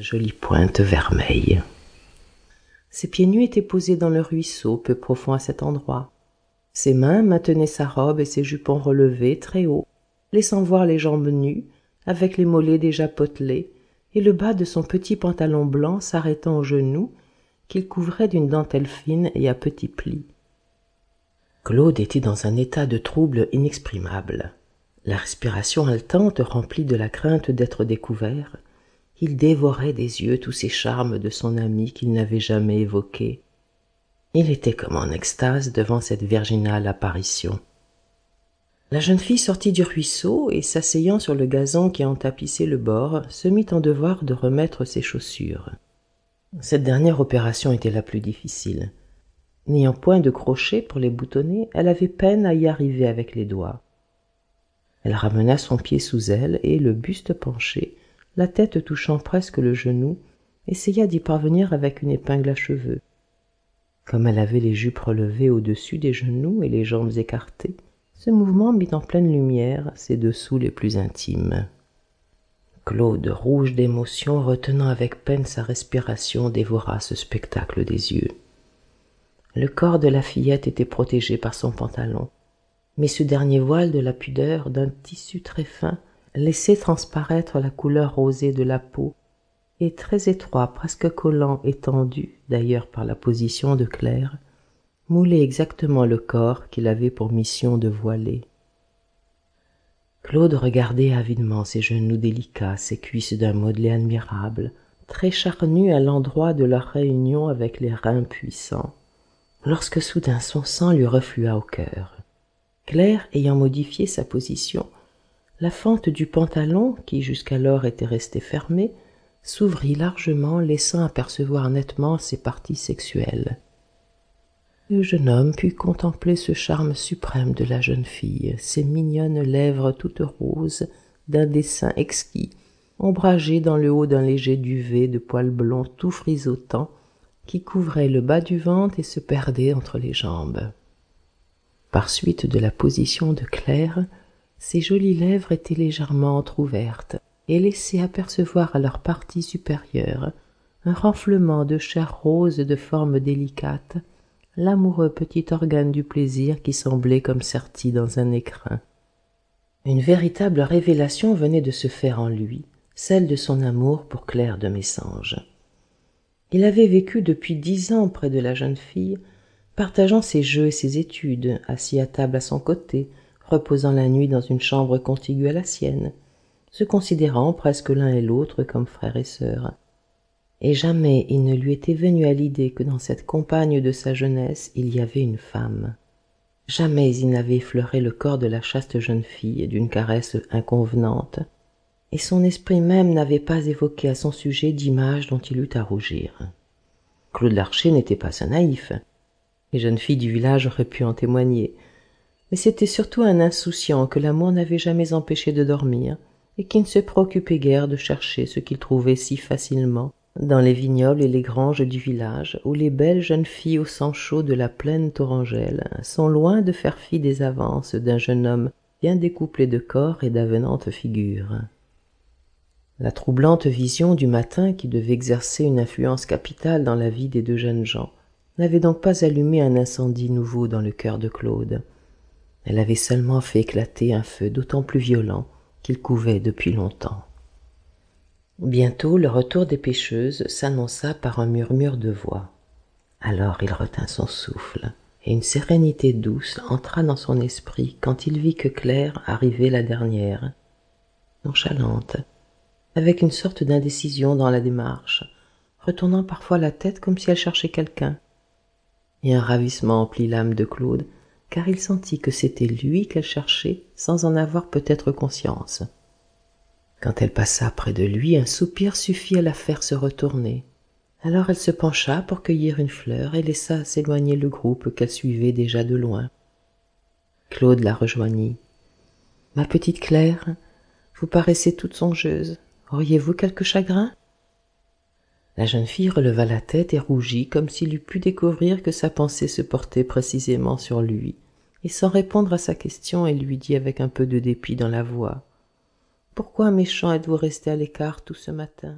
jolie pointe vermeille. Ses pieds nus étaient posés dans le ruisseau, peu profond à cet endroit. Ses mains maintenaient sa robe et ses jupons relevés très haut, laissant voir les jambes nues, avec les mollets déjà potelés, et le bas de son petit pantalon blanc s'arrêtant aux genoux, qu'il couvrait d'une dentelle fine et à petits plis. Claude était dans un état de trouble inexprimable. La respiration haletante, remplie de la crainte d'être découvert, il dévorait des yeux tous ces charmes de son ami qu'il n'avait jamais évoqués. Il était comme en extase devant cette virginale apparition. La jeune fille sortit du ruisseau et, s'asseyant sur le gazon qui en tapissait le bord, se mit en devoir de remettre ses chaussures. Cette dernière opération était la plus difficile. N'ayant point de crochet pour les boutonner, elle avait peine à y arriver avec les doigts. Elle ramena son pied sous elle et, le buste penché, la tête touchant presque le genou, essaya d'y parvenir avec une épingle à cheveux. Comme elle avait les jupes relevées au-dessus des genoux et les jambes écartées, ce mouvement mit en pleine lumière ses dessous les plus intimes. Claude, rouge d'émotion, retenant avec peine sa respiration, dévora ce spectacle des yeux. Le corps de la fillette était protégé par son pantalon, mais ce dernier voile de la pudeur, d'un tissu très fin, laissait transparaître la couleur rosée de la peau, et très étroit, presque collant et tendu, d'ailleurs par la position de Claire, moulait exactement le corps qu'il avait pour mission de voiler. Claude regardait avidement ses genoux délicats, ses cuisses d'un modelé admirable, très charnues à l'endroit de leur réunion avec les reins puissants, lorsque soudain son sang lui reflua au cœur. Claire, ayant modifié sa position, la fente du pantalon, qui jusqu'alors était restée fermée, s'ouvrit largement, laissant apercevoir nettement ses parties sexuelles. Le jeune homme put contempler ce charme suprême de la jeune fille, ses mignonnes lèvres toutes roses, d'un dessin exquis, ombragées dans le haut d'un léger duvet de poils blonds tout frisottant, qui couvrait le bas du ventre et se perdait entre les jambes. Par suite de la position de Claire, ses jolies lèvres étaient légèrement entr'ouvertes et laissaient apercevoir à leur partie supérieure un renflement de chair rose de forme délicate, l'amoureux petit organe du plaisir qui semblait comme serti dans un écrin. Une véritable révélation venait de se faire en lui, celle de son amour pour Claire de Messange. Il avait vécu depuis dix ans près de la jeune fille, partageant ses jeux et ses études, assis à table à son côté, reposant la nuit dans une chambre contiguë à la sienne, se considérant presque l'un et l'autre comme frère et sœur. Et jamais il ne lui était venu à l'idée que dans cette compagne de sa jeunesse il y avait une femme. Jamais il n'avait effleuré le corps de la chaste jeune fille d'une caresse inconvenante, et son esprit même n'avait pas évoqué à son sujet d'image dont il eût à rougir. Claude Larcher n'était pas un naïf. Les jeunes filles du village auraient pu en témoigner mais c'était surtout un insouciant que l'amour n'avait jamais empêché de dormir, et qui ne se préoccupait guère de chercher ce qu'il trouvait si facilement dans les vignobles et les granges du village, où les belles jeunes filles au sang chaud de la plaine torangelle sont loin de faire fi des avances d'un jeune homme bien découplé de corps et d'avenante figure. La troublante vision du matin qui devait exercer une influence capitale dans la vie des deux jeunes gens n'avait donc pas allumé un incendie nouveau dans le cœur de Claude. Elle avait seulement fait éclater un feu d'autant plus violent qu'il couvait depuis longtemps. Bientôt le retour des pêcheuses s'annonça par un murmure de voix. Alors il retint son souffle, et une sérénité douce entra dans son esprit quand il vit que Claire arrivait la dernière, nonchalante, avec une sorte d'indécision dans la démarche, retournant parfois la tête comme si elle cherchait quelqu'un. Et un ravissement emplit l'âme de Claude, car il sentit que c'était lui qu'elle cherchait sans en avoir peut-être conscience. Quand elle passa près de lui, un soupir suffit à la faire se retourner. Alors elle se pencha pour cueillir une fleur et laissa s'éloigner le groupe qu'elle suivait déjà de loin. Claude la rejoignit. Ma petite Claire, vous paraissez toute songeuse. Auriez-vous quelque chagrin? La jeune fille releva la tête et rougit comme s'il eût pu découvrir que sa pensée se portait précisément sur lui. Et sans répondre à sa question elle lui dit avec un peu de dépit dans la voix pourquoi méchant êtes-vous resté à l'écart tout ce matin?